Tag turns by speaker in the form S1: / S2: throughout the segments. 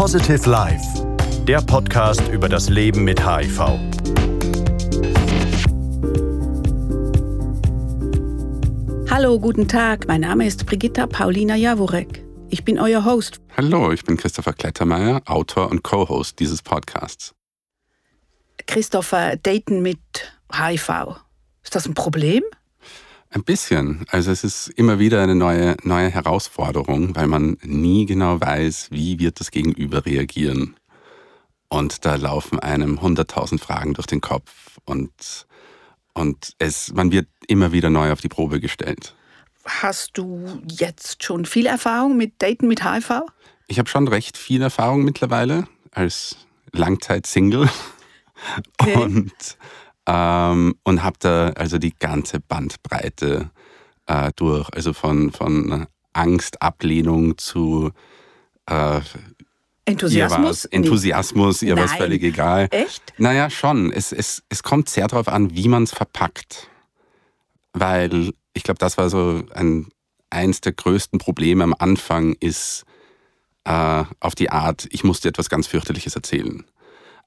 S1: Positive Life, der Podcast über das Leben mit HIV.
S2: Hallo, guten Tag. Mein Name ist Brigitta Paulina Jaworek. Ich bin euer Host.
S3: Hallo, ich bin Christopher Klettermeier, Autor und Co-Host dieses Podcasts.
S2: Christopher, Daten mit HIV. Ist das ein Problem?
S3: Ein bisschen. Also es ist immer wieder eine neue, neue Herausforderung, weil man nie genau weiß, wie wird das Gegenüber reagieren. Und da laufen einem hunderttausend Fragen durch den Kopf und, und es, man wird immer wieder neu auf die Probe gestellt.
S2: Hast du jetzt schon viel Erfahrung mit Daten mit HIV?
S3: Ich habe schon recht viel Erfahrung mittlerweile als Langzeit-Single. Okay. Und ähm, und habe da also die ganze Bandbreite äh, durch, also von, von Angst, Ablehnung zu äh,
S2: Enthusiasmus?
S3: Ihr Enthusiasmus, ihr war es völlig egal.
S2: Echt?
S3: Naja, schon. Es, es, es kommt sehr darauf an, wie man es verpackt. Weil ich glaube, das war so ein, eins der größten Probleme am Anfang ist äh, auf die Art, ich musste etwas ganz fürchterliches erzählen.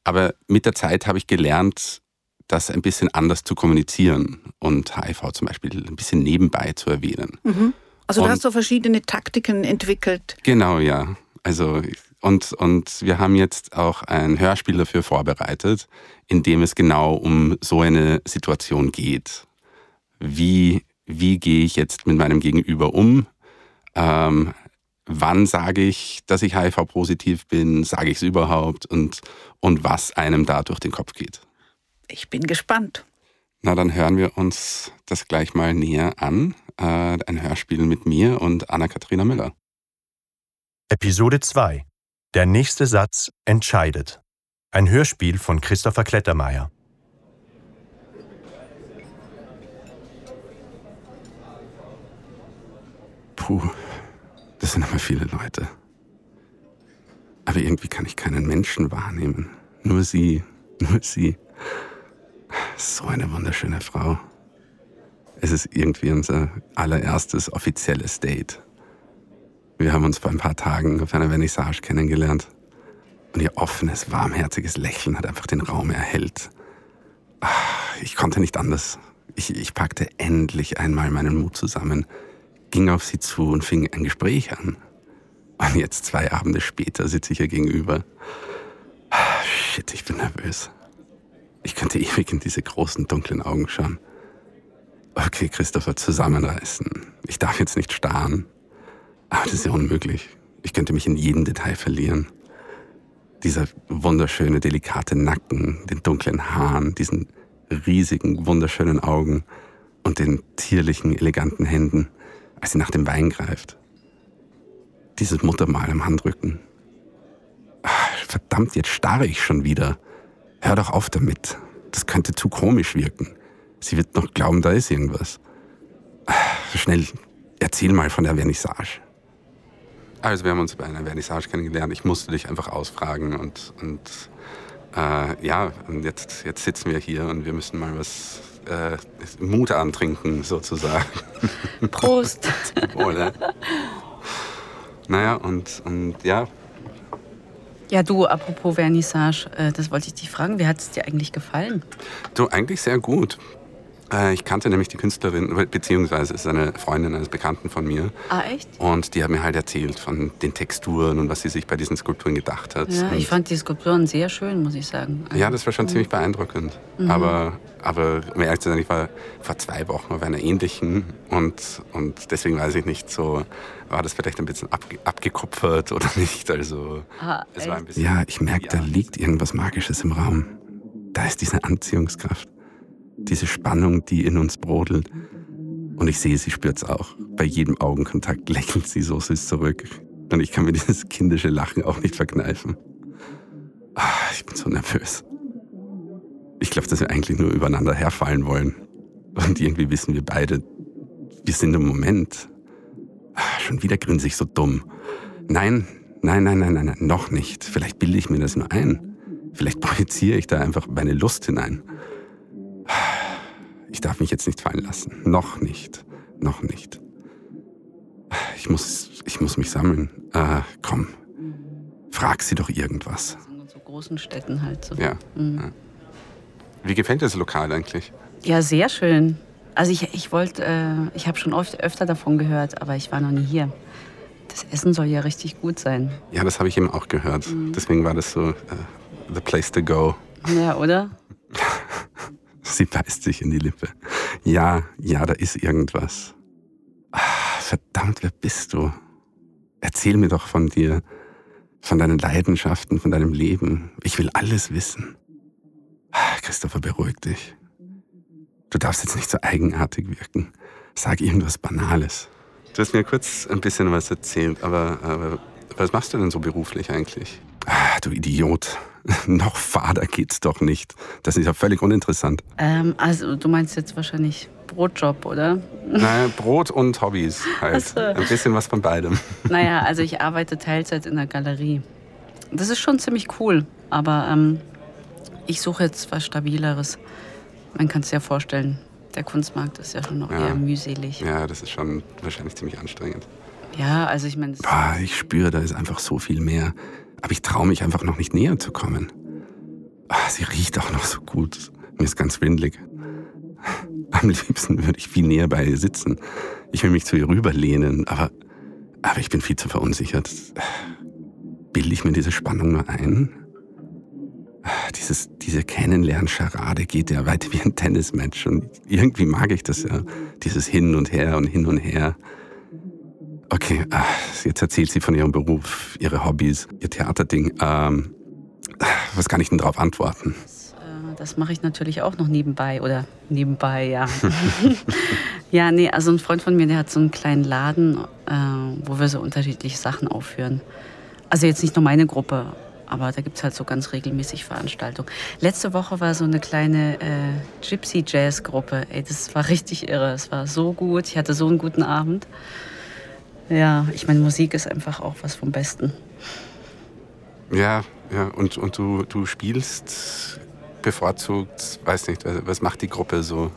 S3: Aber mit der Zeit habe ich gelernt, das ein bisschen anders zu kommunizieren und HIV zum Beispiel ein bisschen nebenbei zu erwähnen.
S2: Mhm. Also du und, hast so verschiedene Taktiken entwickelt.
S3: Genau, ja. Also und, und wir haben jetzt auch ein Hörspiel dafür vorbereitet, in dem es genau um so eine Situation geht. Wie, wie gehe ich jetzt mit meinem Gegenüber um? Ähm, wann sage ich, dass ich HIV-positiv bin? Sage ich es überhaupt? Und, und was einem da durch den Kopf geht.
S2: Ich bin gespannt.
S3: Na, dann hören wir uns das gleich mal näher an. Äh, ein Hörspiel mit mir und Anna-Katharina Müller.
S1: Episode 2. Der nächste Satz entscheidet. Ein Hörspiel von Christopher Klettermeier.
S3: Puh, das sind aber viele Leute. Aber irgendwie kann ich keinen Menschen wahrnehmen. Nur sie, nur sie. So eine wunderschöne Frau. Es ist irgendwie unser allererstes offizielles Date. Wir haben uns vor ein paar Tagen auf einer Vernissage kennengelernt. Und ihr offenes, warmherziges Lächeln hat einfach den Raum erhellt. Ah, ich konnte nicht anders. Ich, ich packte endlich einmal meinen Mut zusammen, ging auf sie zu und fing ein Gespräch an. Und jetzt, zwei Abende später, sitze ich ihr gegenüber. Ah, shit, ich bin nervös. Ich könnte ewig in diese großen, dunklen Augen schauen. Okay, Christopher, zusammenreißen. Ich darf jetzt nicht starren. Aber das ist ja unmöglich. Ich könnte mich in jedem Detail verlieren. Dieser wunderschöne, delikate Nacken, den dunklen Haaren, diesen riesigen, wunderschönen Augen und den tierlichen, eleganten Händen, als sie nach dem Wein greift. Dieses Muttermal am Handrücken. Ach, verdammt, jetzt starre ich schon wieder. Hör doch auf damit. Das könnte zu komisch wirken. Sie wird noch glauben, da ist irgendwas. Schnell, erzähl mal von der Vernissage. Also wir haben uns bei einer Vernissage kennengelernt. Ich musste dich einfach ausfragen und, und äh, ja, und jetzt, jetzt sitzen wir hier und wir müssen mal was äh, Mut antrinken sozusagen.
S2: Prost.
S3: Wohl, ne? Naja, und, und ja,
S4: ja, du, apropos Vernissage, äh, das wollte ich dich fragen. Wie hat es dir eigentlich gefallen?
S3: Du, eigentlich sehr gut. Äh, ich kannte nämlich die Künstlerin, beziehungsweise ist eine Freundin eines Bekannten von mir.
S4: Ah, echt?
S3: Und die hat mir halt erzählt von den Texturen und was sie sich bei diesen Skulpturen gedacht hat.
S4: Ja, ich fand die Skulpturen sehr schön, muss ich sagen.
S3: Ja, das war schon mhm. ziemlich beeindruckend. Mhm. Aber, aber um ehrlich zu sein, ich war vor zwei Wochen auf einer ähnlichen und, und deswegen weiß ich nicht so, war das vielleicht ein bisschen abge abgekupfert oder nicht. Also,
S4: ah, es war ein bisschen.
S3: Ja, ich merke, da liegt irgendwas Magisches im Raum. Da ist diese Anziehungskraft diese Spannung, die in uns brodelt. Und ich sehe, sie spürt es auch. Bei jedem Augenkontakt lächelt sie so süß zurück. Und ich kann mir dieses kindische Lachen auch nicht verkneifen. Ach, ich bin so nervös. Ich glaube, dass wir eigentlich nur übereinander herfallen wollen. Und irgendwie wissen wir beide, wir sind im Moment. Ach, schon wieder grinse ich so dumm. Nein, nein, nein, nein, nein, nein, noch nicht. Vielleicht bilde ich mir das nur ein. Vielleicht projiziere ich da einfach meine Lust hinein. Ich darf mich jetzt nicht fallen lassen. Noch nicht. Noch nicht. Ich muss, ich muss mich sammeln. Äh, komm. Frag sie doch irgendwas.
S4: In so großen Städten halt so.
S3: Ja.
S4: Mhm.
S3: ja. Wie gefällt dir das Lokal eigentlich?
S4: Ja, sehr schön. Also ich, ich wollte, äh, ich habe schon oft, öfter davon gehört, aber ich war noch nie hier. Das Essen soll ja richtig gut sein.
S3: Ja, das habe ich eben auch gehört. Deswegen war das so äh, the place to go.
S4: Ja, oder?
S3: Sie beißt sich in die Lippe. Ja, ja, da ist irgendwas. Ah, verdammt, wer bist du? Erzähl mir doch von dir, von deinen Leidenschaften, von deinem Leben. Ich will alles wissen. Ah, Christopher, beruhig dich. Du darfst jetzt nicht so eigenartig wirken. Sag irgendwas Banales. Du hast mir kurz ein bisschen was erzählt, aber, aber was machst du denn so beruflich eigentlich? Ah, du Idiot. Noch fader geht's doch nicht. Das ist ja völlig uninteressant.
S4: Ähm, also du meinst jetzt wahrscheinlich Brotjob, oder?
S3: Naja, Brot und Hobbys halt.
S4: So.
S3: Ein bisschen was von beidem.
S4: Naja, also ich arbeite Teilzeit in der Galerie. Das ist schon ziemlich cool, aber ähm, ich suche jetzt was Stabileres. Man kann es ja vorstellen, der Kunstmarkt ist ja schon noch
S3: Ja.
S4: eher mühselig. Ja,
S3: Ja, das ist schon wahrscheinlich ziemlich anstrengend.
S4: also ich meine,
S3: ich spüre, da ist einfach so viel mehr. Aber ich traue mich einfach noch nicht näher zu kommen. Ah, sie riecht auch noch so gut. Mir ist ganz schwindlig. Am liebsten würde ich viel näher bei ihr sitzen. Ich will mich zu ihr rüberlehnen, aber, aber ich bin viel zu verunsichert. Bilde ich mir diese Spannung nur ein? Ah, Dieses, diese Kennenlernscharade geht ja weit wie ein Tennismatch und irgendwie mag ich das ja. Dieses Hin und Her und Hin und Her. Okay, ah, jetzt erzählt sie von ihrem Beruf, ihre Hobbys, ihr Theaterding. Ähm, was kann ich denn darauf antworten?
S4: äh, das mache ich natürlich auch noch nebenbei oder nebenbei, ja. ja, nee, also ein Freund von mir, der hat so einen kleinen Laden, äh, wo wir so unterschiedliche Sachen aufführen. Also jetzt nicht nur meine Gruppe, aber da gibt es halt so ganz regelmäßig Veranstaltungen. Letzte Woche war so eine kleine äh, Gypsy Jazz Gruppe. Ey, das war richtig irre. Es war so gut. Ich hatte so einen guten Abend. Ja, ich meine, Musik ist einfach auch was vom Besten.
S3: Ja, ja, und, und du, du spielst bevorzugt, weiß nicht, was macht die Gruppe so?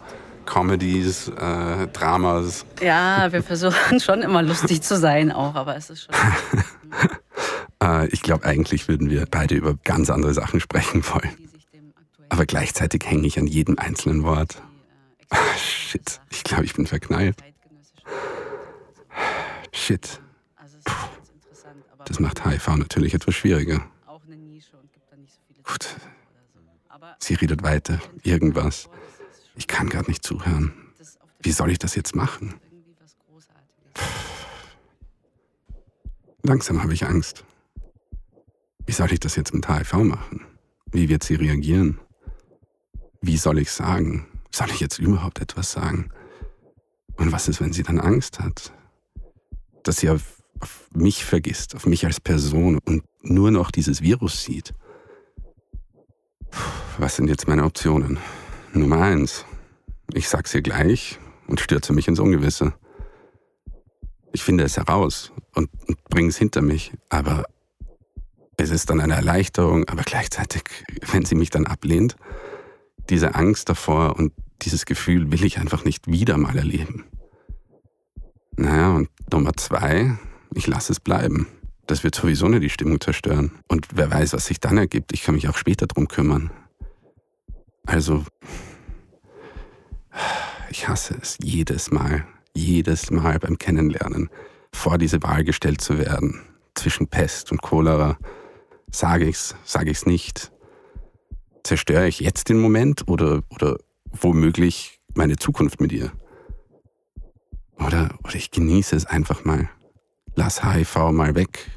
S3: Comedies, äh, Dramas.
S4: Ja, wir versuchen schon immer lustig zu sein auch, aber es ist schon.
S3: Äh, ich glaube, eigentlich würden wir beide über ganz andere Sachen sprechen wollen. Aber gleichzeitig hänge ich an jedem einzelnen Wort. Ah, shit, ich glaube, ich bin verknallt. Shit,
S4: Also aber
S3: das macht HIV natürlich etwas schwieriger. Gut. Sie redet weiter, irgendwas. Ich kann gerade nicht zuhören. Wie soll ich das jetzt machen? Langsam habe ich Angst. Wie soll ich das jetzt mit HIV machen? Wie wird sie reagieren? Wie soll ich sagen? Soll ich jetzt überhaupt etwas sagen? Und was ist, wenn sie dann Angst hat? Dass sie auf, mich vergisst, auf mich als Person und nur noch dieses Virus sieht. Was sind jetzt meine Optionen? Nummer eins. Ich sag's ihr gleich und stürze mich ins Ungewisse. Ich finde es heraus und bringe es hinter mich. Aber es ist dann eine Erleichterung, aber gleichzeitig, wenn sie mich dann ablehnt, diese Angst davor und dieses Gefühl will ich einfach nicht wieder mal erleben. Naja, und Nummer zwei, ich lasse es bleiben. Das wird sowieso nicht die Stimmung zerstören. Und wer weiß, was sich dann ergibt, ich kann mich auch später drum kümmern. Also, ich hasse es jedes Mal, jedes Mal beim Kennenlernen, vor diese Wahl gestellt zu werden, zwischen Pest und Cholera. Sage ich's, sage ich's nicht? Zerstöre ich jetzt den Moment oder, oder womöglich meine Zukunft mit ihr? Oder, oder ich genieße es einfach mal. Lass HIV mal weg.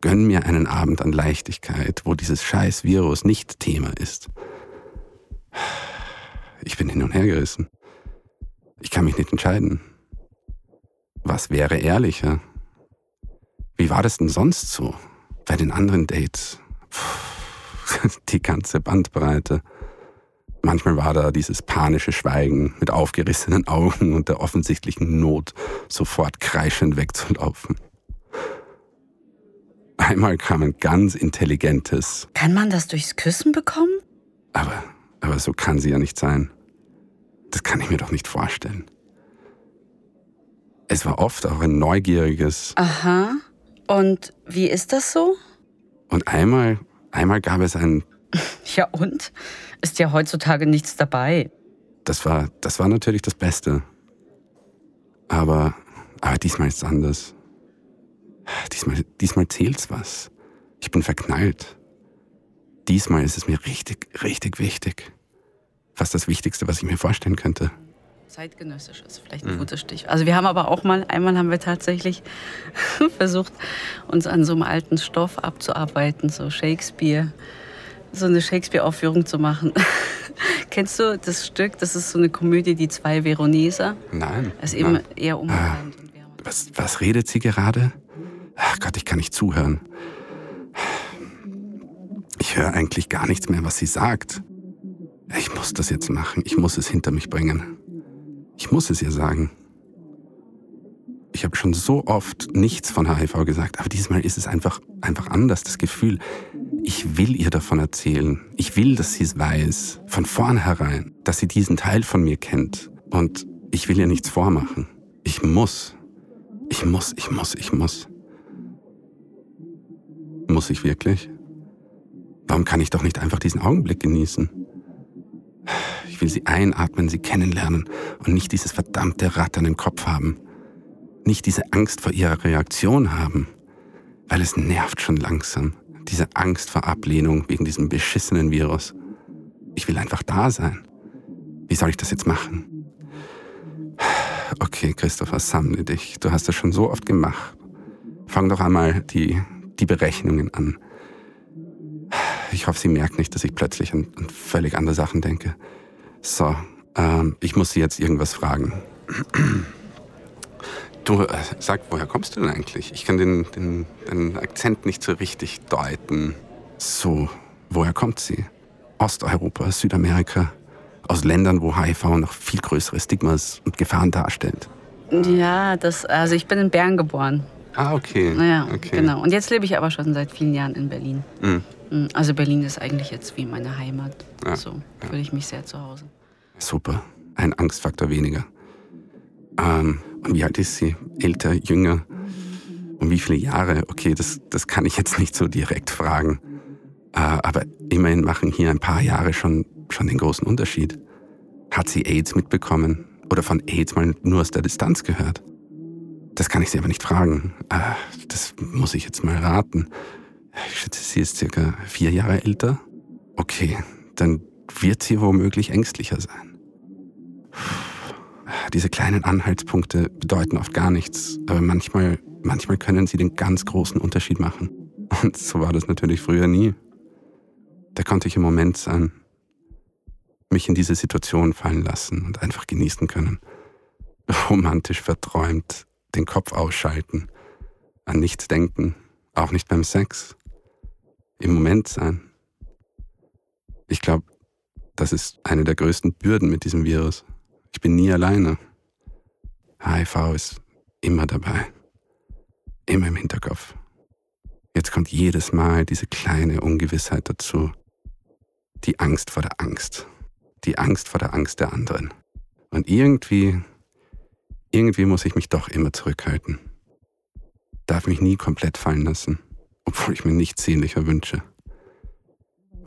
S3: Gönn mir einen Abend an Leichtigkeit, wo dieses scheiß Virus nicht Thema ist. Ich bin hin und her gerissen. Ich kann mich nicht entscheiden. Was wäre ehrlicher? Wie war das denn sonst so? Bei den anderen Dates? Puh, die ganze Bandbreite. Manchmal war da dieses panische Schweigen mit aufgerissenen Augen und der offensichtlichen Not, sofort kreischend wegzulaufen. Einmal kam ein ganz intelligentes,
S4: Kann man das durchs Küssen bekommen?
S3: aber, aber so kann sie ja nicht sein. Das kann ich mir doch nicht vorstellen. Es war oft auch ein neugieriges,
S4: Aha. Und wie ist das so?
S3: Und einmal, einmal gab es ein.
S4: Ja, und? Ist ja heutzutage nichts dabei.
S3: Das war, das war natürlich das Beste. Aber, aber diesmal ist es anders. Diesmal, diesmal zählt's was. Ich bin verknallt. Diesmal ist es mir richtig, richtig wichtig. Fast das Wichtigste, was ich mir vorstellen könnte.
S4: Zeitgenössisch ist vielleicht ein mhm. gutes Stich. Also wir haben aber auch mal, einmal haben wir tatsächlich versucht, uns an so einem alten Stoff abzuarbeiten, so Shakespeare, so eine Shakespeare-Aufführung zu machen. Kennst du das Stück? Das ist so eine Komödie, die zwei Veroneser.
S3: Nein.
S4: Das ist eben eher unbekannt.
S3: Ah, was, was redet sie gerade? Ach Gott, ich kann nicht zuhören. Ich höre eigentlich gar nichts mehr, was sie sagt. Ich muss das jetzt machen. Ich muss es hinter mich bringen. Ich muss es ihr sagen. Ich habe schon so oft nichts von HIV gesagt, aber diesmal ist es einfach, einfach anders, das Gefühl. Ich will ihr davon erzählen. Ich will, dass sie es weiß, von vornherein, dass sie diesen Teil von mir kennt. Und ich will ihr nichts vormachen. Ich muss. Ich muss, ich muss, ich muss. Muss ich wirklich? Warum kann ich doch nicht einfach diesen Augenblick genießen? Ich will sie einatmen, sie kennenlernen und nicht dieses verdammte Rattern im Kopf haben. Nicht diese Angst vor ihrer Reaktion haben, weil es nervt schon langsam. Diese Angst vor Ablehnung wegen diesem beschissenen Virus. Ich will einfach da sein. Wie soll ich das jetzt machen? Okay, Christopher, sammle dich. Du hast das schon so oft gemacht. Fang doch einmal die die Berechnungen an. Ich hoffe, sie merkt nicht, dass ich plötzlich an, an völlig andere Sachen denke. So, ähm, ich muss sie jetzt irgendwas fragen. Du, äh, sag, woher kommst du denn eigentlich? Ich kann den, den, den Akzent nicht so richtig deuten. So, woher kommt sie? Osteuropa, Südamerika, aus Ländern, wo HIV noch viel größere Stigmas und Gefahren darstellt.
S4: Ja, das, also ich bin in Bern geboren.
S3: Ah, okay.
S4: Naja, okay. genau. Und jetzt lebe ich aber schon seit vielen Jahren in Berlin. Mhm. mhm. Also Berlin ist eigentlich jetzt wie meine Heimat. Ja. So fühle ich mich sehr zu Hause.
S3: Super. Ein Angstfaktor weniger. Ähm, und wie alt ist sie? Älter, jünger? Und wie viele Jahre? Okay, das, das kann ich jetzt nicht so direkt fragen. Äh, aber immerhin machen hier ein paar Jahre schon, schon den großen Unterschied. Hat sie AIDS mitbekommen? Oder von AIDS mal nur aus der Distanz gehört? Das kann ich sie aber nicht fragen. Ah, das muss ich jetzt mal raten. Ich schätze, sie ist circa vier Jahre älter. Okay, dann wird sie womöglich ängstlicher sein. Diese kleinen Anhaltspunkte bedeuten oft gar nichts, aber manchmal, manchmal können sie den ganz großen Unterschied machen. Und so war das natürlich früher nie. Da konnte ich im Moment sein, mich in diese Situation fallen lassen und einfach genießen können. Romantisch verträumt, den Kopf ausschalten, an nichts denken, auch nicht beim Sex, im Moment sein. Ich glaube, das ist eine der größten Bürden mit diesem Virus. Ich bin nie alleine. HIV ist immer dabei, immer im Hinterkopf. Jetzt kommt jedes Mal diese kleine Ungewissheit dazu. Die Angst vor der Angst. Die Angst vor der Angst der anderen. Und irgendwie irgendwie muss ich mich doch immer zurückhalten. Darf mich nie komplett fallen lassen, obwohl ich mir nichts sehnlicher wünsche.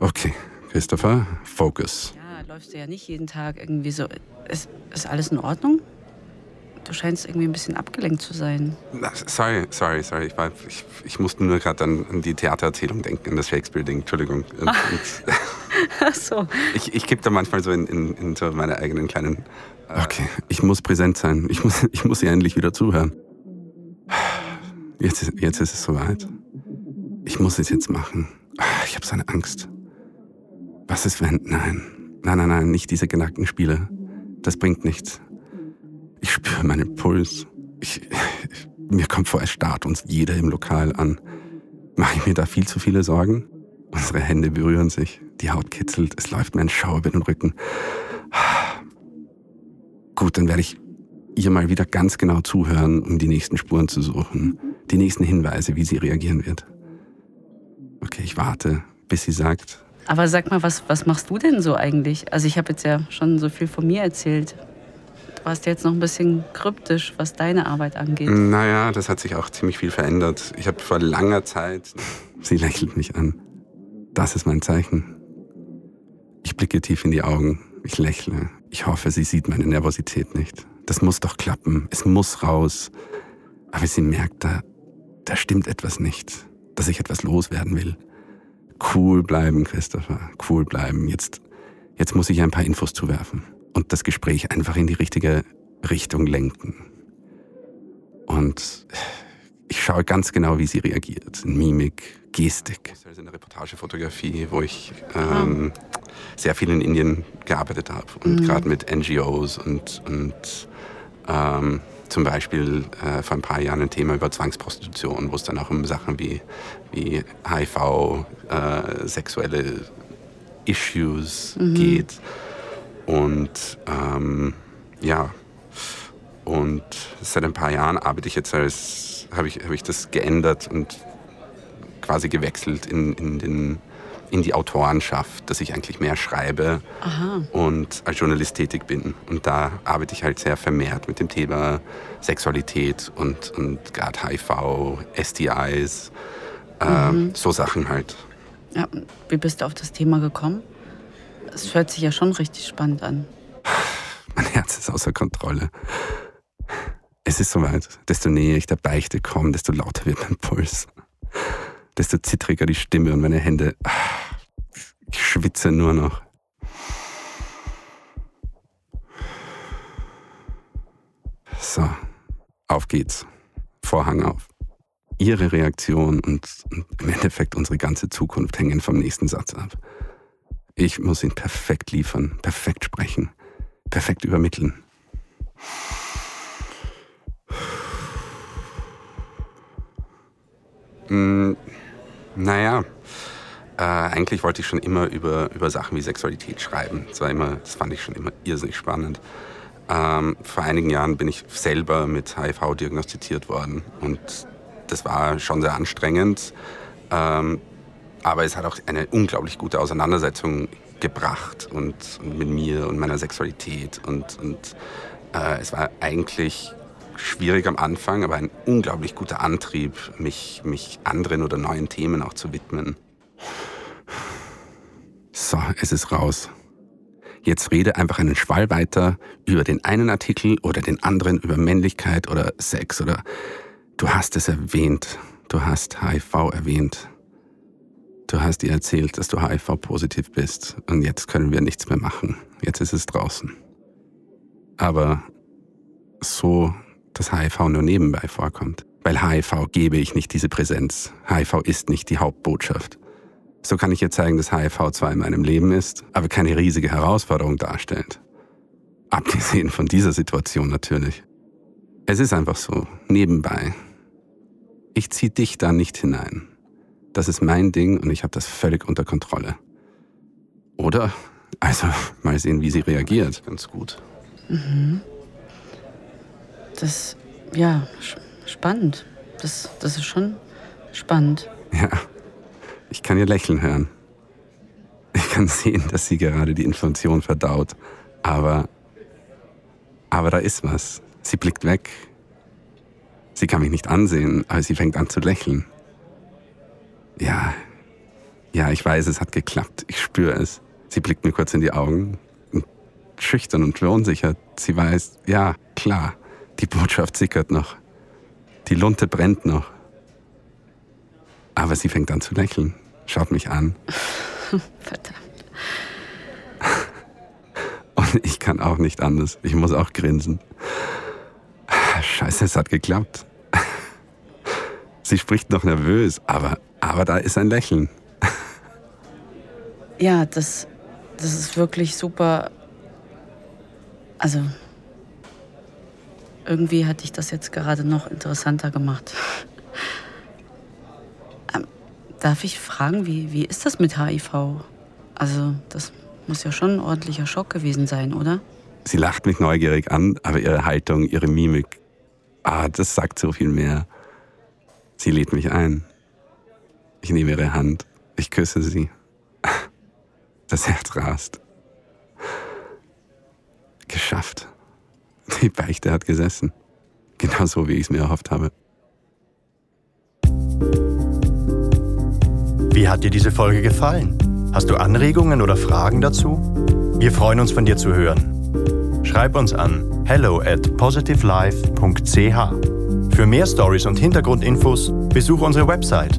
S3: Okay, Christopher, Focus.
S4: Läufst du ja nicht jeden Tag irgendwie so. Ist, ist alles in Ordnung? Du scheinst irgendwie ein bisschen abgelenkt zu sein.
S3: Sorry, sorry, sorry. Ich, war, ich, ich musste nur gerade an, an, die Theatererzählung denken, an das Shakespeare-Ding. Entschuldigung.
S4: Ach so.
S3: Ich, ich gebe da manchmal so in, in, in so meine eigenen kleinen Okay, ich muss präsent sein. Ich muss, ich muss ihr endlich wieder zuhören. Jetzt, jetzt ist es soweit. Ich muss es jetzt machen. Ich habe so eine Angst. Was ist wenn? Nein. Nein, nein, nein, nicht diese genackten Spiele. Das bringt nichts. Ich spüre meinen Puls. Ich, ich, mir kommt vor, es starrt uns jeder im Lokal an. Mache ich mir da viel zu viele Sorgen? Unsere Hände berühren sich, die Haut kitzelt, es läuft mir ein Schauer über den Rücken. Gut, dann werde ich ihr mal wieder ganz genau zuhören, um die nächsten Spuren zu suchen. Die nächsten Hinweise, wie sie reagieren wird. Okay, ich warte, bis sie sagt.
S4: Aber sag mal, was, was machst du denn so eigentlich? Also ich habe jetzt ja schon so viel von mir erzählt. Du warst jetzt noch ein bisschen kryptisch, was deine Arbeit angeht.
S3: Naja, das hat sich auch ziemlich viel verändert. Ich habe vor langer Zeit, Sie lächelt mich an. Das ist mein Zeichen. Ich blicke tief in die Augen. Ich lächle. Ich hoffe, sie sieht meine Nervosität nicht. Das muss doch klappen. Es muss raus. Aber sie merkt, da, da stimmt etwas nicht. Dass ich etwas loswerden will. Cool bleiben, Christopher. Cool bleiben. Jetzt, jetzt muss ich ein paar Infos zuwerfen. Und das Gespräch einfach in die richtige Richtung lenken. Und ich schaue ganz genau, wie sie reagiert. Mimik, Gestik. Das ist eine Reportagefotografie, wo ich ähm, sehr viel in Indien gearbeitet habe. Und mhm. gerade mit NGOs und, und ähm, zum Beispiel äh, vor ein paar Jahren ein Thema über Zwangsprostitution, wo es dann auch um Sachen wie, wie HIV, äh, sexuelle Issues mhm. geht. Und ähm, ja, und seit ein paar Jahren arbeite ich jetzt als, habe ich, hab ich das geändert und quasi gewechselt in, in, den, in die Autorenschaft, dass ich eigentlich mehr schreibe Aha. und als Journalist tätig bin. Und da arbeite ich halt sehr vermehrt mit dem Thema Sexualität und, und gerade HIV, STIs, äh, mhm. so Sachen halt.
S4: Ja, wie bist du auf das Thema gekommen? Es hört sich ja schon richtig spannend an.
S3: Mein Herz ist außer Kontrolle. Es ist soweit. Desto näher ich der Beichte komme, desto lauter wird mein Puls. Desto zittriger die Stimme und meine Hände. Ich schwitze nur noch. So, auf geht's. Vorhang auf. Ihre Reaktion und, im Endeffekt unsere ganze Zukunft hängen vom nächsten Satz ab. Ich muss ihn perfekt liefern, perfekt sprechen, perfekt übermitteln. Mm, naja, äh, eigentlich wollte ich schon immer über, über Sachen wie Sexualität schreiben. Das, war immer, das fand ich schon immer irrsinnig spannend. Ähm, vor einigen Jahren bin ich selber mit HIV diagnostiziert worden und das war schon sehr anstrengend. Ähm, aber es hat auch eine unglaublich gute Auseinandersetzung gebracht und, und mit mir und meiner Sexualität und, und äh, es war eigentlich schwierig am Anfang, aber ein unglaublich guter Antrieb, mich, mich anderen oder neuen Themen auch zu widmen. So, es ist raus. Jetzt rede einfach einen Schwall weiter über den einen Artikel oder den anderen über Männlichkeit oder Sex oder du hast es erwähnt. Du hast HIV erwähnt. Du hast ihr erzählt, dass du HIV-positiv bist und jetzt können wir nichts mehr machen. Jetzt ist es draußen. Aber so dass HIV nur nebenbei vorkommt. Weil HIV gebe ich nicht diese Präsenz. HIV ist nicht die Hauptbotschaft. So kann ich ihr zeigen, dass HIV zwar in meinem Leben ist, aber keine riesige Herausforderung darstellt. Abgesehen von dieser Situation natürlich. Es ist einfach so, nebenbei. Ich ziehe dich da nicht hinein. Das ist mein Ding und ich habe das völlig unter Kontrolle. Oder? Also, mal sehen, wie sie reagiert. Ganz gut. Mhm.
S4: Das, ja, spannend. Das, das ist schon spannend.
S3: Ja, ich kann ihr Lächeln hören. Ich kann sehen, dass sie gerade die Information verdaut. Aber, aber da ist was. Sie blickt weg. Sie kann mich nicht ansehen, aber sie fängt an zu lächeln. Ja, ja, ich weiß, es hat geklappt. Ich spüre es. Sie blickt mir kurz in die Augen. Schüchtern und verunsichert. Sie weiß, ja, klar. Die Botschaft sickert noch. Die Lunte brennt noch. Aber sie fängt an zu lächeln, schaut mich an.
S4: Verdammt.
S3: Und ich kann auch nicht anders. Ich muss auch grinsen. Scheiße, es hat geklappt. Sie spricht noch nervös, aber, aber da ist ein Lächeln.
S4: Ja, das, das ist wirklich super. Also, irgendwie hatte ich das jetzt gerade noch interessanter gemacht. Darf ich fragen, wie, wie ist das mit HIV? Also, das muss ja schon ein ordentlicher Schock gewesen sein, oder?
S3: Sie lacht mich neugierig an, aber ihre Haltung, ihre Mimik, ah, das sagt so viel mehr. Sie lädt mich ein. Ich nehme ihre Hand. Ich küsse sie. Das Herz rast. Geschafft. Die Beichte hat gesessen. Genau so, wie ich es mir erhofft habe.
S1: Wie hat dir diese Folge gefallen? Hast du Anregungen oder Fragen dazu? Wir freuen uns von dir zu hören. Schreib uns an hello at positivelife.ch. Für mehr Stories und Hintergrundinfos besuch unsere Website